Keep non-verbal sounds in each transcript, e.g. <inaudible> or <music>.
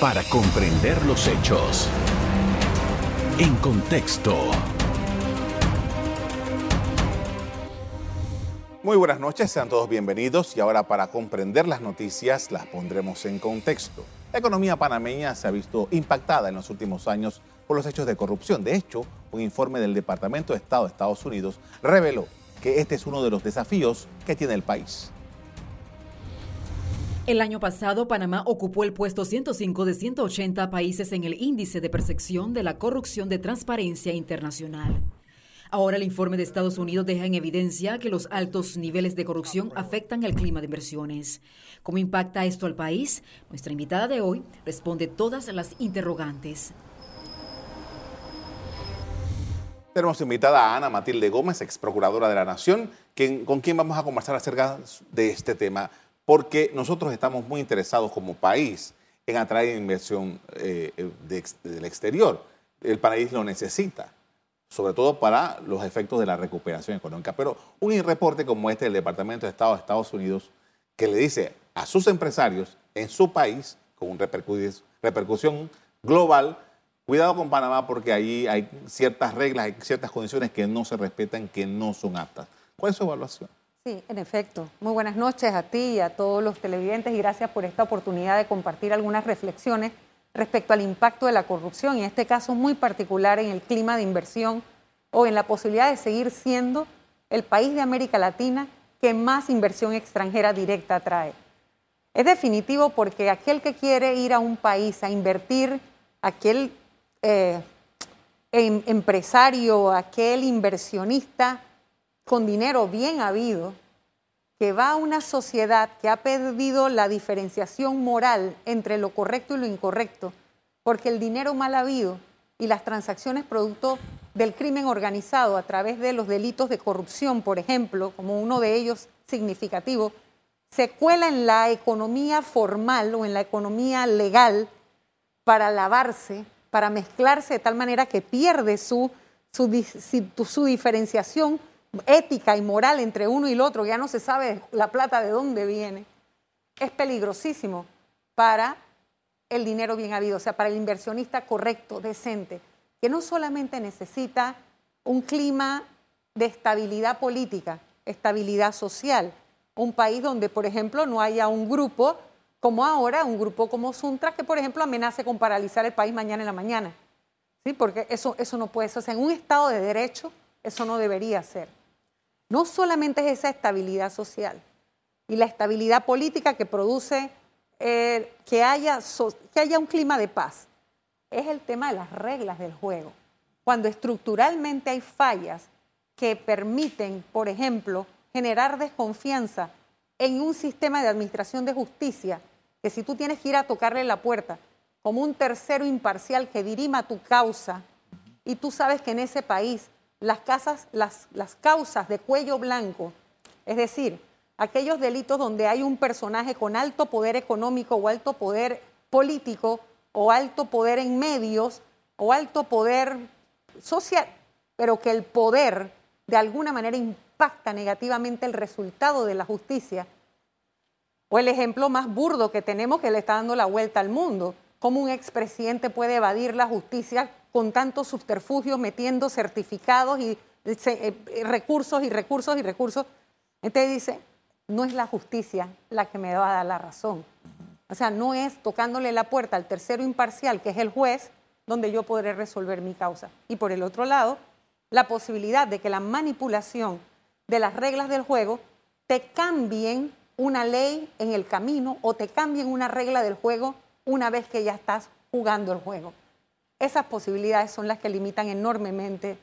para comprender los hechos. En contexto. Muy buenas noches, sean todos bienvenidos y ahora para comprender las noticias las pondremos en contexto. La economía panameña se ha visto impactada en los últimos años por los hechos de corrupción. De hecho, un informe del Departamento de Estado de Estados Unidos reveló que este es uno de los desafíos que tiene el país. El año pasado, Panamá ocupó el puesto 105 de 180 países en el índice de percepción de la corrupción de transparencia internacional. Ahora el informe de Estados Unidos deja en evidencia que los altos niveles de corrupción afectan el clima de inversiones. ¿Cómo impacta esto al país? Nuestra invitada de hoy responde todas las interrogantes. Tenemos invitada a Ana Matilde Gómez, ex procuradora de la Nación, con quien vamos a conversar acerca de este tema porque nosotros estamos muy interesados como país en atraer inversión eh, eh, del exterior. El país lo necesita, sobre todo para los efectos de la recuperación económica. Pero un reporte como este del Departamento de Estado de Estados Unidos, que le dice a sus empresarios en su país, con repercusión global, cuidado con Panamá porque ahí hay ciertas reglas, hay ciertas condiciones que no se respetan, que no son aptas. ¿Cuál es su evaluación? Sí, en efecto. Muy buenas noches a ti y a todos los televidentes y gracias por esta oportunidad de compartir algunas reflexiones respecto al impacto de la corrupción, en este caso muy particular en el clima de inversión o en la posibilidad de seguir siendo el país de América Latina que más inversión extranjera directa trae. Es definitivo porque aquel que quiere ir a un país a invertir, aquel eh, em, empresario, aquel inversionista, con dinero bien habido, que va a una sociedad que ha perdido la diferenciación moral entre lo correcto y lo incorrecto, porque el dinero mal habido y las transacciones producto del crimen organizado a través de los delitos de corrupción, por ejemplo, como uno de ellos significativo, se cuela en la economía formal o en la economía legal para lavarse, para mezclarse de tal manera que pierde su, su, su diferenciación ética y moral entre uno y el otro, ya no se sabe la plata de dónde viene, es peligrosísimo para el dinero bien habido, o sea, para el inversionista correcto, decente, que no solamente necesita un clima de estabilidad política, estabilidad social, un país donde, por ejemplo, no haya un grupo como ahora, un grupo como Suntra, que, por ejemplo, amenace con paralizar el país mañana en la mañana. ¿Sí? Porque eso, eso no puede ser. O sea, en un Estado de Derecho, eso no debería ser. No solamente es esa estabilidad social y la estabilidad política que produce eh, que, haya que haya un clima de paz, es el tema de las reglas del juego. Cuando estructuralmente hay fallas que permiten, por ejemplo, generar desconfianza en un sistema de administración de justicia, que si tú tienes que ir a tocarle la puerta como un tercero imparcial que dirima tu causa, y tú sabes que en ese país las, causas de cuello blanco, es decir, aquellos delitos donde hay un personaje con alto poder económico o alto poder político o alto poder en medios o alto poder social, pero que el poder de alguna manera impacta negativamente el resultado de la justicia. O el ejemplo más burdo que tenemos que le está dando la vuelta al mundo, cómo un expresidente puede evadir la justicia con tantos subterfugios, metiendo certificados y eh, eh, recursos y recursos y recursos. Entonces dice, no es la justicia la que me va a dar la razón. O sea, no es tocándole la puerta al tercero imparcial, que es el juez, donde yo podré resolver mi causa. Y por el otro lado, la posibilidad de que la manipulación de las reglas del juego te cambien una ley en el camino o te cambien una regla del juego una vez que ya estás jugando el juego. Esas posibilidades son las que limitan enormemente,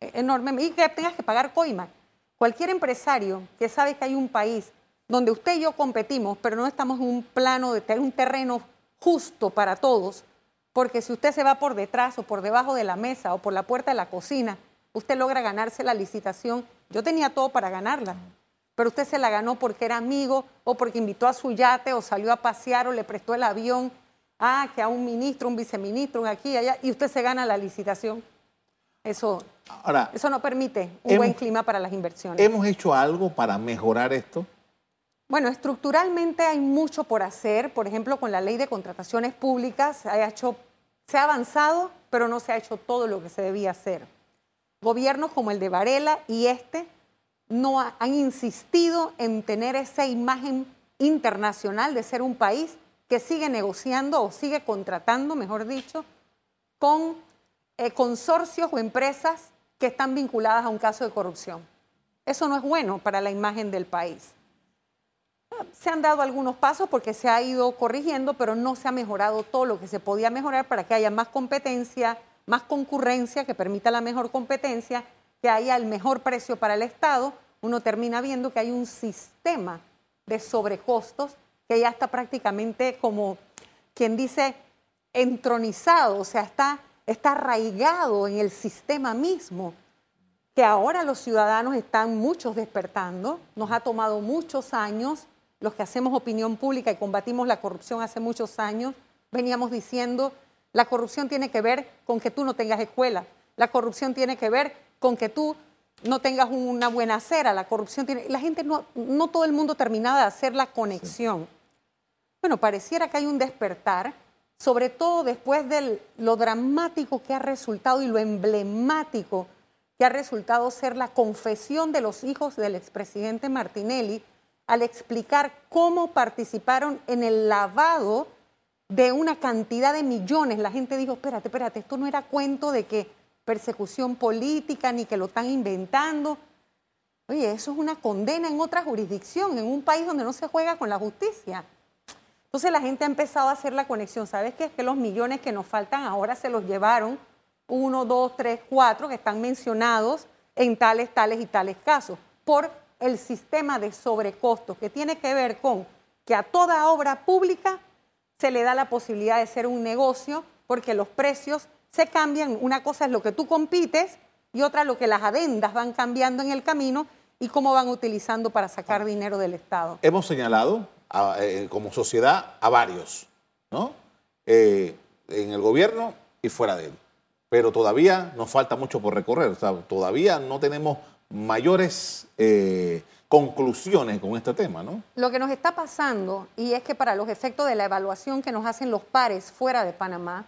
eh, enormemente, y que tengas que pagar coima. Cualquier empresario que sabe que hay un país donde usted y yo competimos, pero no estamos en un plano de un terreno justo para todos, porque si usted se va por detrás o por debajo de la mesa o por la puerta de la cocina, usted logra ganarse la licitación. Yo tenía todo para ganarla, pero usted se la ganó porque era amigo o porque invitó a su yate o salió a pasear o le prestó el avión ah, que a un ministro, un viceministro, un aquí, allá, y usted se gana la licitación. Eso, eso no permite un buen clima para las inversiones. ¿Hemos hecho algo para mejorar esto? Bueno, estructuralmente hay mucho por hacer. Por ejemplo, con la ley de contrataciones públicas se ha, hecho, se ha avanzado, pero no se ha hecho todo lo que se debía hacer. Gobiernos como el de Varela y este no han insistido en tener esa imagen internacional de ser un país que sigue negociando o sigue contratando, mejor dicho, con eh, consorcios o empresas que están vinculadas a un caso de corrupción. Eso no es bueno para la imagen del país. Se han dado algunos pasos porque se ha ido corrigiendo, pero no se ha mejorado todo lo que se podía mejorar para que haya más competencia, más concurrencia que permita la mejor competencia, que haya el mejor precio para el Estado. Uno termina viendo que hay un sistema de sobrecostos que ya está prácticamente como quien dice entronizado, o sea, está, está arraigado en el sistema mismo que ahora los ciudadanos están muchos despertando, nos ha tomado muchos años. Los que hacemos opinión pública y combatimos la corrupción hace muchos años, veníamos diciendo, la corrupción tiene que ver con que tú no tengas escuela, la corrupción tiene que ver con que tú no tengas una buena acera, la corrupción tiene... La gente no, no todo el mundo terminaba de hacer la conexión. Bueno, pareciera que hay un despertar, sobre todo después de lo dramático que ha resultado y lo emblemático que ha resultado ser la confesión de los hijos del expresidente Martinelli, al explicar cómo participaron en el lavado de una cantidad de millones. La gente dijo, espérate, espérate, esto no era cuento de que persecución política ni que lo están inventando. Oye, eso es una condena en otra jurisdicción, en un país donde no se juega con la justicia. Entonces la gente ha empezado a hacer la conexión. ¿Sabes qué? Es que los millones que nos faltan ahora se los llevaron uno, dos, tres, cuatro que están mencionados en tales, tales y tales casos por el sistema de sobrecostos, que tiene que ver con que a toda obra pública se le da la posibilidad de ser un negocio porque los precios se cambian. Una cosa es lo que tú compites y otra lo que las adendas van cambiando en el camino y cómo van utilizando para sacar dinero del Estado. Hemos señalado eh, como sociedad a varios, ¿no? Eh, en el gobierno y fuera de él. Pero todavía nos falta mucho por recorrer. todavía no tenemos mayores eh, conclusiones con este tema, ¿no? Lo que nos está pasando, y es que para los efectos de la evaluación que nos hacen los pares fuera de Panamá,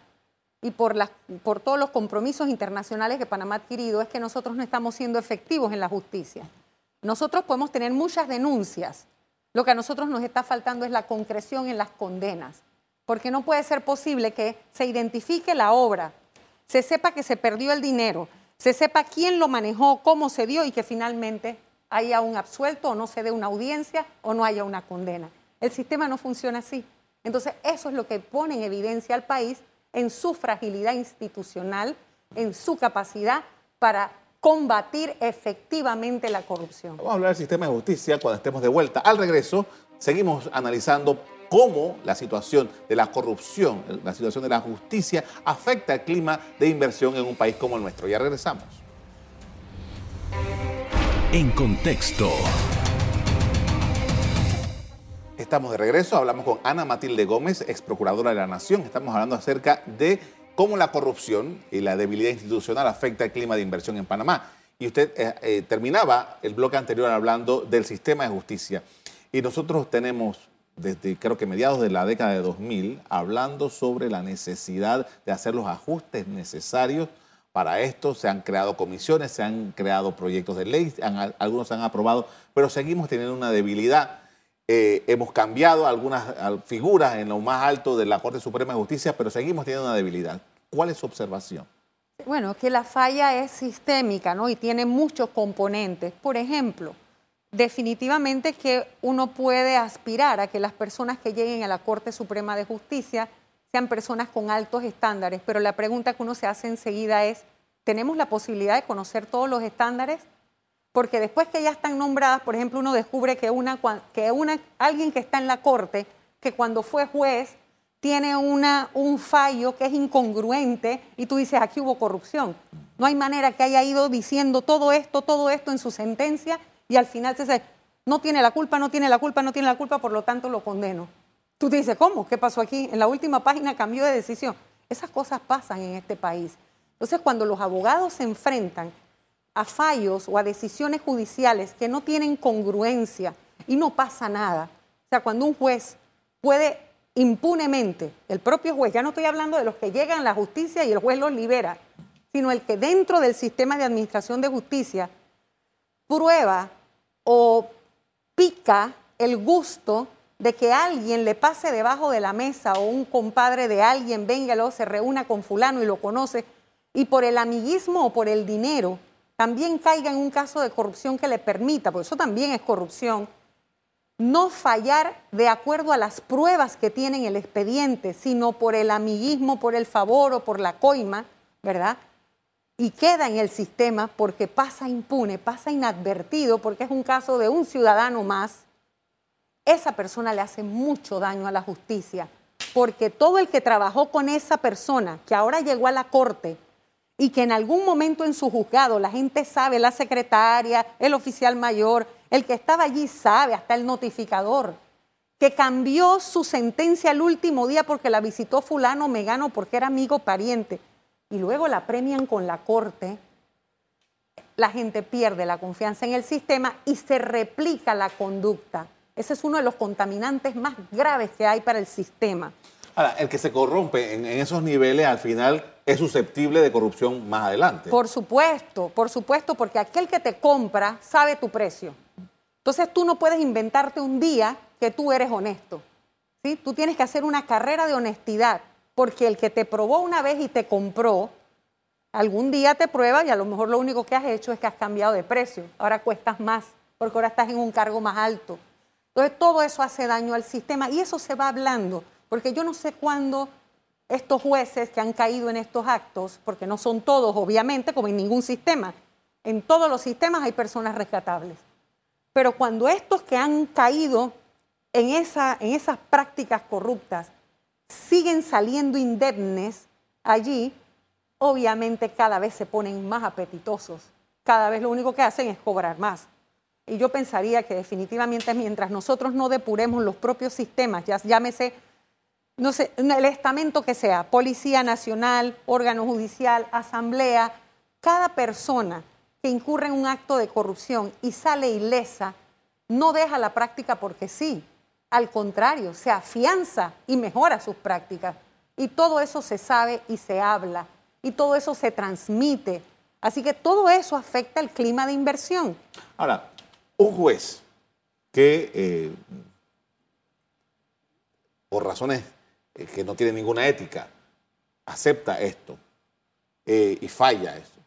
y por, por todos los compromisos internacionales que Panamá ha adquirido, es que nosotros no estamos siendo efectivos en la justicia. Nosotros podemos tener muchas denuncias. Lo que a nosotros nos está faltando es la concreción en las condenas, porque no puede ser posible que se identifique la obra, se sepa que se perdió el dinero, se sepa quién lo manejó, cómo se dio y que finalmente haya un absuelto o no se dé una audiencia o no haya una condena. El sistema no funciona así. Entonces, eso es lo que pone en evidencia al país en su fragilidad institucional, en su capacidad para combatir efectivamente la corrupción. Vamos a hablar del sistema de justicia cuando estemos de vuelta. Al regreso, seguimos analizando cómo la situación de la corrupción, la situación de la justicia afecta el clima de inversión en un país como el nuestro. Ya regresamos. En contexto. Estamos de regreso, hablamos con Ana Matilde Gómez, ex procuradora de la Nación. Estamos hablando acerca de cómo la corrupción y la debilidad institucional afecta el clima de inversión en Panamá. Y usted eh, eh, terminaba el bloque anterior hablando del sistema de justicia. Y nosotros tenemos desde creo que mediados de la década de 2000, hablando sobre la necesidad de hacer los ajustes necesarios para esto. Se han creado comisiones, se han creado proyectos de ley, algunos se han aprobado, pero seguimos teniendo una debilidad. Eh, hemos cambiado algunas figuras en lo más alto de la Corte Suprema de Justicia, pero seguimos teniendo una debilidad. ¿Cuál es su observación? Bueno, que la falla es sistémica, ¿no? Y tiene muchos componentes. Por ejemplo, definitivamente que uno puede aspirar a que las personas que lleguen a la Corte Suprema de Justicia sean personas con altos estándares, pero la pregunta que uno se hace enseguida es, ¿tenemos la posibilidad de conocer todos los estándares? Porque después que ya están nombradas, por ejemplo, uno descubre que, una, que una, alguien que está en la Corte, que cuando fue juez, tiene una, un fallo que es incongruente y tú dices, aquí hubo corrupción. No hay manera que haya ido diciendo todo esto, todo esto en su sentencia y al final se dice, no tiene la culpa, no tiene la culpa, no tiene la culpa, por lo tanto lo condeno. Tú te dices, ¿cómo? ¿Qué pasó aquí? En la última página cambió de decisión. Esas cosas pasan en este país. Entonces, cuando los abogados se enfrentan a fallos o a decisiones judiciales que no tienen congruencia y no pasa nada, O sea, cuando un juez puede impunemente, el propio juez, ya no estoy hablando de los que llegan a la justicia y el juez los libera, sino el que dentro del sistema de administración de justicia prueba o pica el gusto de que alguien le pase debajo de la mesa o un compadre de alguien venga, luego se reúna con fulano y lo conoce, y por el amiguismo o por el dinero también caiga en un caso de corrupción que le permita, porque eso también es corrupción, no fallar de acuerdo a las pruebas que tiene en el expediente, sino por el amiguismo, por el favor o por la coima, ¿verdad? Y queda en el sistema porque pasa impune, pasa inadvertido, porque es un caso de un ciudadano más, esa persona le hace mucho daño a la justicia, porque todo el que trabajó con esa persona, que ahora llegó a la corte, y que en algún momento en su juzgado la gente sabe, la secretaria, el oficial mayor, el que estaba allí sabe, hasta el notificador, que cambió su sentencia el último día porque la visitó fulano megano porque era amigo pariente y luego la premian con la corte, la gente pierde la confianza en el sistema y se replica la conducta. Ese es uno de los contaminantes más graves que hay para el sistema. Ahora, el que se corrompe en, esos niveles al final es susceptible de corrupción más adelante. Por supuesto, por supuesto, porque aquel que te compra sabe tu precio. Entonces tú no puedes inventarte un día que tú eres honesto. ¿sí? Tú tienes que hacer una carrera de honestidad, porque el que te probó una vez y te compró, algún día te prueba y a lo mejor lo único que has hecho es que has cambiado de precio. Ahora cuestas más, porque ahora estás en un cargo más alto. Entonces todo eso hace daño al sistema y eso se va hablando. Porque yo no sé cuándo estos jueces que han caído en estos actos, porque no son todos, obviamente, como en ningún sistema, en todos los sistemas hay personas rescatables. Pero cuando estos que han caído en, esa, en esas prácticas corruptas siguen saliendo indemnes allí, obviamente cada vez se ponen más apetitosos. Cada vez lo único que hacen es cobrar más. Y yo pensaría que definitivamente mientras nosotros no depuremos los propios sistemas, ya llámese no sé, el estamento que sea, Policía Nacional, órgano judicial, asamblea, cada persona que incurre en un acto de corrupción y sale ilesa, no deja la práctica porque sí. Al contrario, se afianza y mejora sus prácticas. Y todo eso se sabe y se habla. Y todo eso se transmite. Así que todo eso afecta el clima de inversión. Ahora, un juez que, eh, por razones eh, que no tiene ninguna ética, acepta esto eh, y falla esto.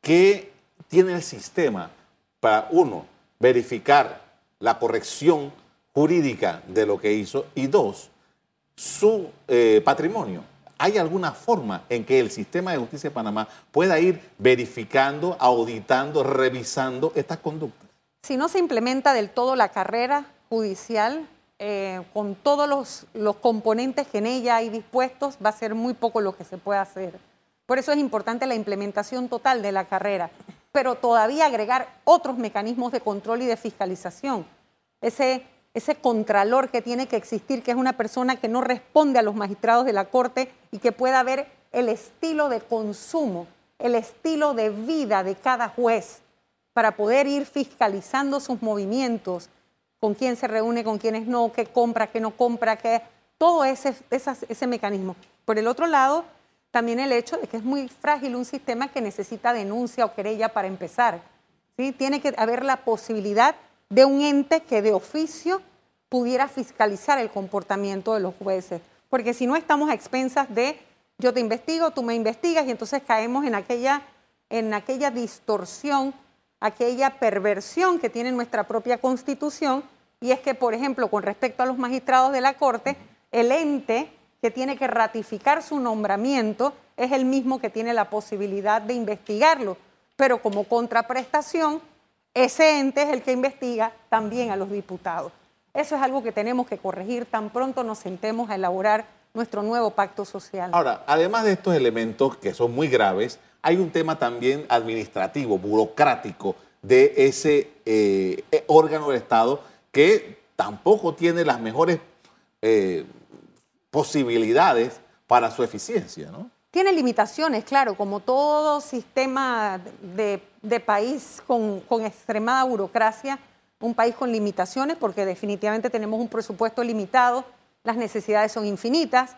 ¿Qué tiene el sistema para, uno, verificar la corrección jurídica de lo que hizo y dos, su eh, patrimonio? ¿Hay alguna forma en que el sistema de justicia de Panamá pueda ir verificando, auditando, revisando estas conductas? Si no se implementa del todo la carrera judicial, eh, con todos los, los, componentes que en ella hay dispuestos, va a ser muy poco lo que se puede hacer. Por eso es importante la implementación total de la carrera, pero todavía agregar otros mecanismos de control y de fiscalización. Ese, ese contralor que tiene que existir, que es una persona que no responde a los magistrados de la Corte y que pueda ver el estilo de consumo, el estilo de vida de cada juez, para poder ir fiscalizando sus movimientos, con quién se reúne, con quiénes no, qué compra, qué no compra, qué, todo ese, ese mecanismo. Por el otro lado, también el hecho de que es muy frágil un sistema que necesita denuncia o querella para empezar. ¿sí? Tiene que haber la posibilidad de un ente que de oficio pudiera fiscalizar el comportamiento de los jueces. Porque si no estamos a expensas de yo te investigo, tú me investigas y entonces caemos en aquella, en aquella distorsión aquella perversión que tiene nuestra propia constitución, y es que, por ejemplo, con respecto a los magistrados de la Corte, el ente que tiene que ratificar su nombramiento es el mismo que tiene la posibilidad de investigarlo, pero como contraprestación, ese ente es el que investiga también a los diputados. Eso es algo que tenemos que corregir tan pronto nos sentemos a elaborar nuestro nuevo pacto social. Ahora, además de estos elementos que son muy graves, hay un tema también administrativo, burocrático de ese eh, eh, órgano del Estado que tampoco tiene las mejores eh, posibilidades para su eficiencia, ¿no? Tiene limitaciones, claro, como todo sistema de, país con, con, extremada burocracia, un país con limitaciones porque definitivamente tenemos un presupuesto limitado, las necesidades son infinitas.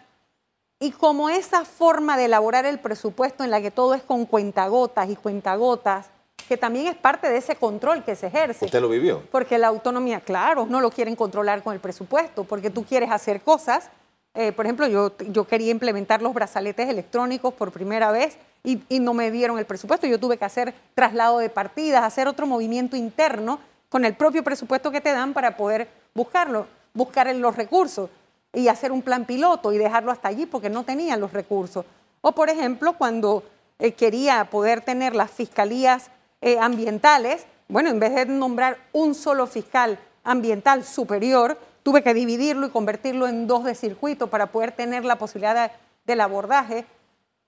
Y como esa forma de elaborar el presupuesto en la que todo es con cuentagotas y cuentagotas, que también es parte de ese control que se ejerce. ¿Usted lo vivió? Porque la autonomía, claro, no lo quieren controlar con el presupuesto, porque tú quieres hacer cosas. Eh, por ejemplo, yo, yo quería implementar los brazaletes electrónicos por primera vez y, no me dieron el presupuesto. Yo tuve que hacer traslado de partidas, hacer otro movimiento interno con el propio presupuesto que te dan para poder buscarlo, buscar los recursos y hacer un plan piloto y dejarlo hasta allí porque no tenían los recursos. O, por ejemplo, cuando eh, quería poder tener las fiscalías eh, ambientales, bueno, en vez de nombrar un solo fiscal ambiental superior, tuve que dividirlo y convertirlo en dos de circuito para poder tener la posibilidad del abordaje,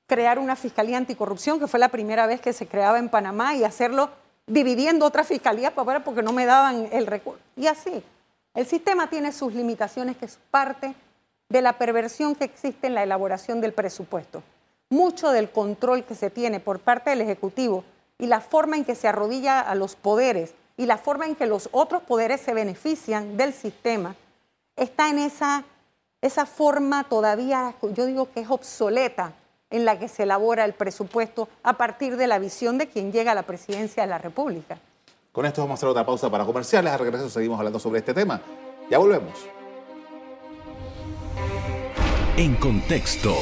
crear una fiscalía anticorrupción, que fue la primera vez que se creaba en Panamá, y hacerlo dividiendo otras fiscalías para porque no me daban el recurso. Y así, el sistema tiene sus limitaciones, que es parte de la perversión que existe en la elaboración del presupuesto. Mucho del control que se tiene por parte del Ejecutivo y la forma en que se arrodilla a los poderes y la forma en que los otros poderes se benefician del sistema está en esa, esa forma todavía, yo digo que es obsoleta, en la que se elabora el presupuesto a partir de la visión de quien llega a la presidencia de la República. Con esto vamos a hacer otra pausa para comerciales. A regreso seguimos hablando sobre este tema. Ya volvemos. En contexto.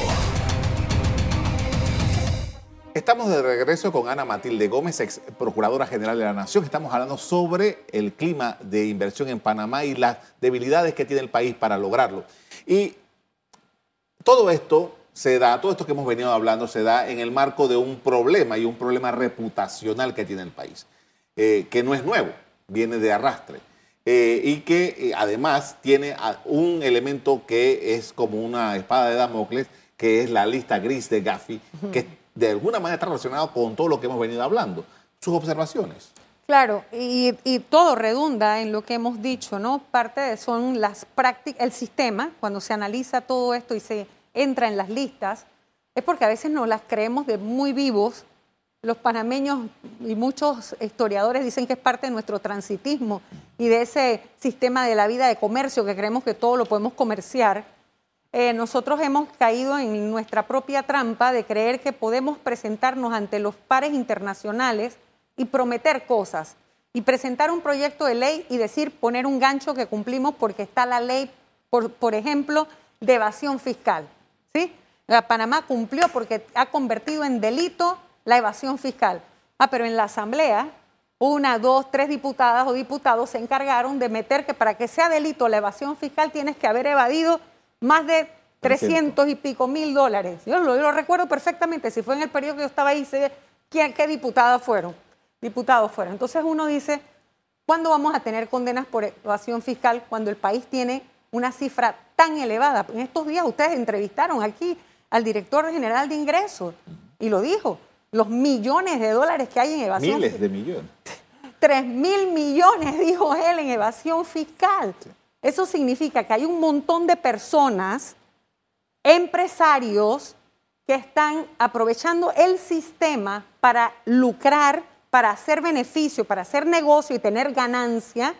Estamos de regreso con Ana Matilde Gómez, ex Procuradora General de la Nación. Estamos hablando sobre el clima de inversión en Panamá y las debilidades que tiene el país para lograrlo. Y todo esto se da, todo esto que hemos venido hablando se da en el marco de un problema y un problema reputacional que tiene el país, eh, que no es nuevo, viene de arrastre. Eh, y que eh, además tiene un elemento que es como una espada de Damocles, que es la lista gris de Gafi, que <laughs> de alguna manera está relacionado con todo lo que hemos venido hablando. Sus observaciones. Claro, y, y, todo redunda en lo que hemos dicho, ¿no? Parte de son las prácticas, el sistema, cuando se analiza todo esto y se entra en las listas, es porque a veces no las creemos de muy vivos. Los panameños y muchos historiadores dicen que es parte de nuestro transitismo y de ese sistema de la vida de comercio que creemos que todo lo podemos comerciar. Eh, nosotros hemos caído en nuestra propia trampa de creer que podemos presentarnos ante los pares internacionales y prometer cosas y presentar un proyecto de ley y decir poner un gancho que cumplimos porque está la ley, por, por ejemplo, de evasión fiscal. ¿sí? La Panamá cumplió porque ha convertido en delito la evasión fiscal. Ah, pero en la Asamblea, una, dos, tres diputadas o diputados se encargaron de meter que para que sea delito la evasión fiscal tienes que haber evadido más de 300 y pico mil dólares. Yo lo, recuerdo perfectamente. Si fue en el periodo que yo estaba ahí, sé quién, qué diputadas fueron. Diputados fueron. Entonces uno dice, ¿cuándo vamos a tener condenas por evasión fiscal cuando el país tiene una cifra tan elevada. En estos días ustedes entrevistaron aquí al director general de ingresos y lo dijo, los millones de dólares que hay en evasión. Miles de millones. Tres mil millones, dijo él, en evasión fiscal. Eso significa que hay un montón de personas, empresarios, que están aprovechando el sistema para lucrar, para hacer beneficio, para hacer negocio y tener ganancia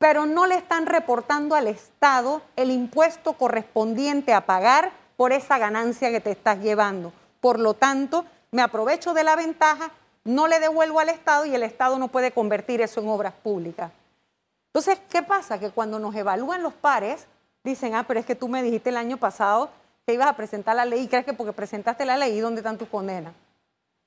pero no le están reportando al Estado el impuesto correspondiente a pagar por esa ganancia que te estás llevando. Por lo tanto, me aprovecho de la ventaja, no le devuelvo al Estado y el Estado no puede convertir eso en obras públicas. Entonces, ¿qué pasa? Que cuando nos evalúan los pares, dicen, ah, pero es que tú me dijiste el año pasado que ibas a presentar la ley y crees que porque presentaste la ley, ¿dónde están tus condenas?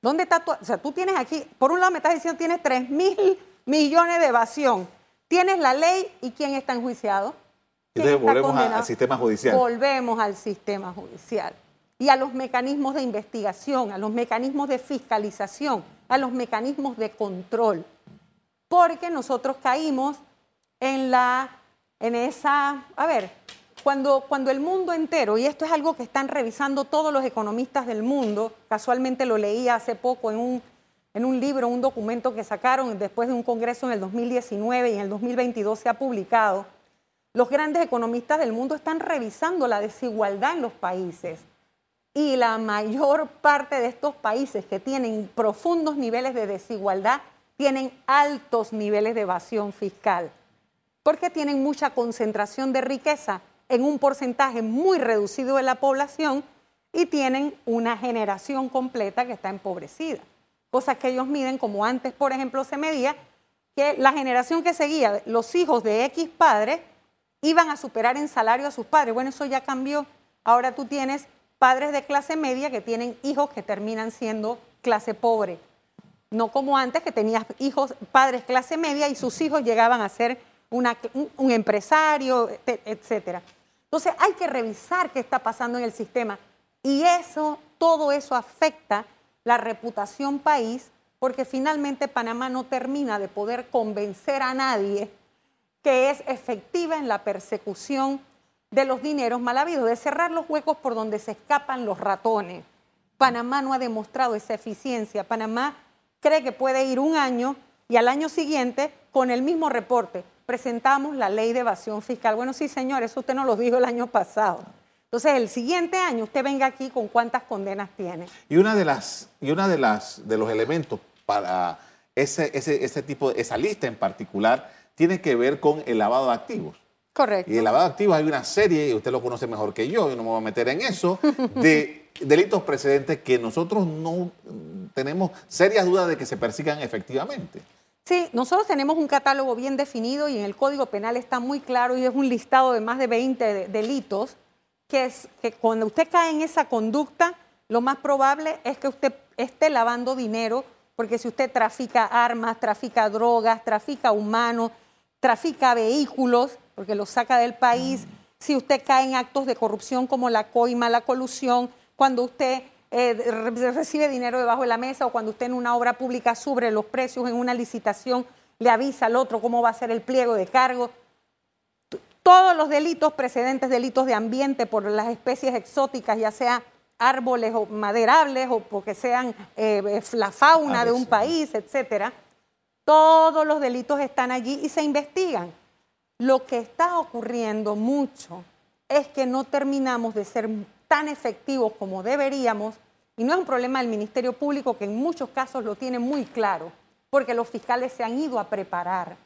¿Dónde está tu...? O sea, tú tienes aquí, por un lado me estás diciendo tienes 3 mil millones de evasión Tienes la ley y quién está enjuiciado. Entonces volvemos al sistema judicial. Volvemos al sistema judicial y a los mecanismos de investigación, a los mecanismos de fiscalización, a los mecanismos de control. Porque nosotros caímos en la en esa, a ver, cuando, cuando el mundo entero, y esto es algo que están revisando todos los economistas del mundo, casualmente lo leí hace poco en un en un libro, un documento que sacaron después de un congreso en el 2019 y en el 2022 se ha publicado, los grandes economistas del mundo están revisando la desigualdad en los países. Y la mayor parte de estos países que tienen profundos niveles de desigualdad tienen altos niveles de evasión fiscal, porque tienen mucha concentración de riqueza en un porcentaje muy reducido de la población y tienen una generación completa que está empobrecida. Cosas que ellos miden como antes, por ejemplo, se medía que la generación que seguía, los hijos de X padres, iban a superar en salario a sus padres. Bueno, eso ya cambió. Ahora tú tienes padres de clase media que tienen hijos que terminan siendo clase pobre. No como antes que tenías hijos, padres clase media y sus hijos llegaban a ser un empresario, etcétera. Entonces hay que revisar qué está pasando en el sistema y eso, todo eso afecta la reputación país porque finalmente Panamá no termina de poder convencer a nadie que es efectiva en la persecución de los dineros mal habidos, de cerrar los huecos por donde se escapan los ratones. Panamá no ha demostrado esa eficiencia. Panamá cree que puede ir un año y al año siguiente, con el mismo reporte, presentamos la ley de evasión fiscal. Bueno, sí, señor, eso usted nos lo dijo el año pasado. Entonces, el siguiente año usted venga aquí con cuántas condenas tiene. Y una de las y una de las de los elementos para ese, ese, ese tipo de esa lista en particular tiene que ver con el lavado de activos. Correcto. Y el lavado de activos hay una serie, y usted lo conoce mejor que yo, yo no me voy a meter en eso, de <laughs> delitos precedentes que nosotros no tenemos serias dudas de que se persigan efectivamente. Sí, nosotros tenemos un catálogo bien definido y en el Código Penal está muy claro y es un listado de más de 20 delitos que es que cuando usted cae en esa conducta, lo más probable es que usted esté lavando dinero, porque si usted trafica armas, trafica drogas, trafica humanos, trafica vehículos, porque los saca del país, si usted cae en actos de corrupción como la coima, la colusión, cuando usted eh, recibe dinero debajo de la mesa o cuando usted en una obra pública sube los precios en una licitación, le avisa al otro cómo va a ser el pliego de cargo todos los delitos precedentes, delitos de ambiente por las especies exóticas, ya sea árboles o maderables o porque sean eh, la fauna de un país, etcétera, todos los delitos están allí y se investigan. Lo que está ocurriendo mucho es que no terminamos de ser tan efectivos como deberíamos, y no es un problema del Ministerio Público, que en muchos casos lo tiene muy claro, porque los fiscales se han ido a preparar.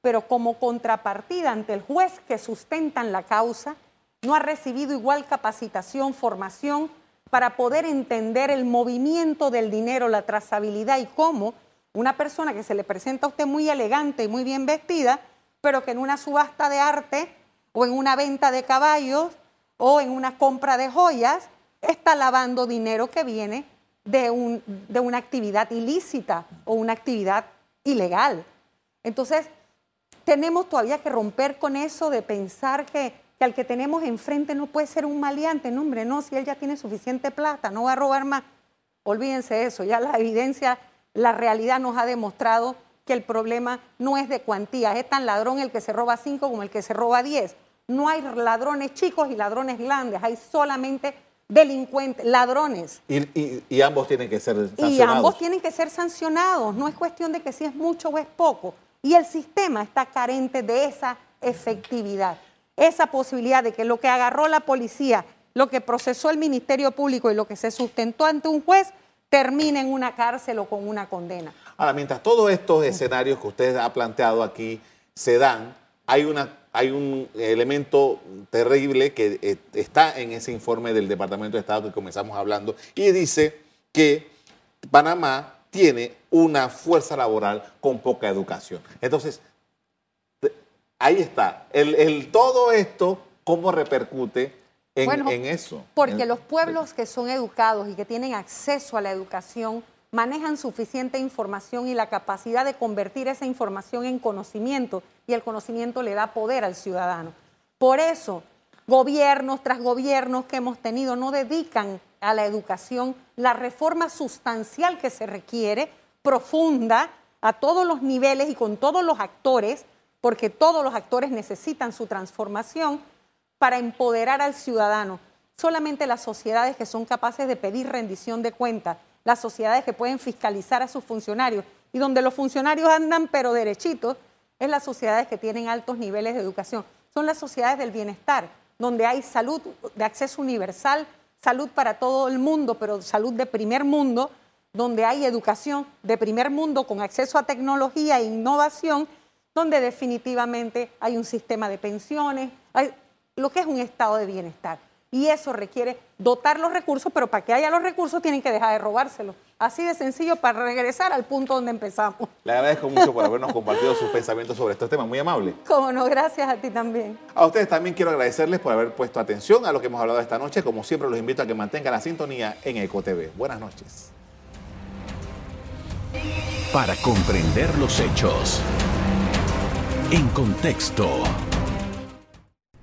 Pero como contrapartida ante el juez que sustentan la causa, no ha recibido igual capacitación, formación para poder entender el movimiento del dinero, la trazabilidad y cómo una persona que se le presenta a usted muy elegante y muy bien vestida, pero que en una subasta de arte o en una venta de caballos o en una compra de joyas está lavando dinero que viene de, un, de una actividad ilícita o una actividad ilegal. Entonces, tenemos todavía que romper con eso de pensar que, al que tenemos enfrente no puede ser un maleante. No, hombre, no, si él ya tiene suficiente plata, no va a robar más. Olvídense eso, ya la evidencia, la realidad nos ha demostrado que el problema no es de cuantía, es tan ladrón el que se roba cinco como el que se roba diez. No hay ladrones chicos y ladrones grandes, hay solamente delincuentes, ladrones. Y, y, ambos tienen que ser sancionados. Y ambos tienen que ser sancionados, no es cuestión de que si es mucho o es poco. Y el sistema está carente de esa efectividad, esa posibilidad de que lo que agarró la policía, lo que procesó el Ministerio Público y lo que se sustentó ante un juez termine en una cárcel o con una condena. Ahora, mientras todos estos escenarios que usted ha planteado aquí se dan, hay, una, hay un elemento terrible que eh, está en ese informe del Departamento de Estado que comenzamos hablando y dice que Panamá tiene una fuerza laboral con poca educación. Entonces, ahí está. El, todo esto, ¿cómo repercute en, eso? Porque los pueblos que son educados y que tienen acceso a la educación manejan suficiente información y la capacidad de convertir esa información en conocimiento y el conocimiento le da poder al ciudadano. Por eso, gobiernos tras gobiernos que hemos tenido no dedican a la educación la reforma sustancial que se requiere, profunda, a todos los niveles y con todos los actores, porque todos los actores necesitan su transformación para empoderar al ciudadano. Solamente las sociedades que son capaces de pedir rendición de cuentas, las sociedades que pueden fiscalizar a sus funcionarios y donde los funcionarios andan pero derechitos, es las sociedades que tienen altos niveles de educación. Son las sociedades del bienestar, donde hay salud de acceso universal, salud para todo el mundo, pero salud de primer mundo, donde hay educación de primer mundo con acceso a tecnología e innovación, donde definitivamente hay un sistema de pensiones, lo que es un estado de bienestar. Y eso requiere dotar los recursos, pero para que haya los recursos tienen que dejar de robárselos. Así de sencillo para regresar al punto donde empezamos. Le agradezco mucho por habernos compartido sus pensamientos sobre estos temas. Muy amable. Cómo no, gracias a ti también. A ustedes también quiero agradecerles por haber puesto atención a lo que hemos hablado esta noche. Como siempre, los invito a que mantengan la sintonía en EcoTV. Buenas noches. Para comprender los hechos. En contexto.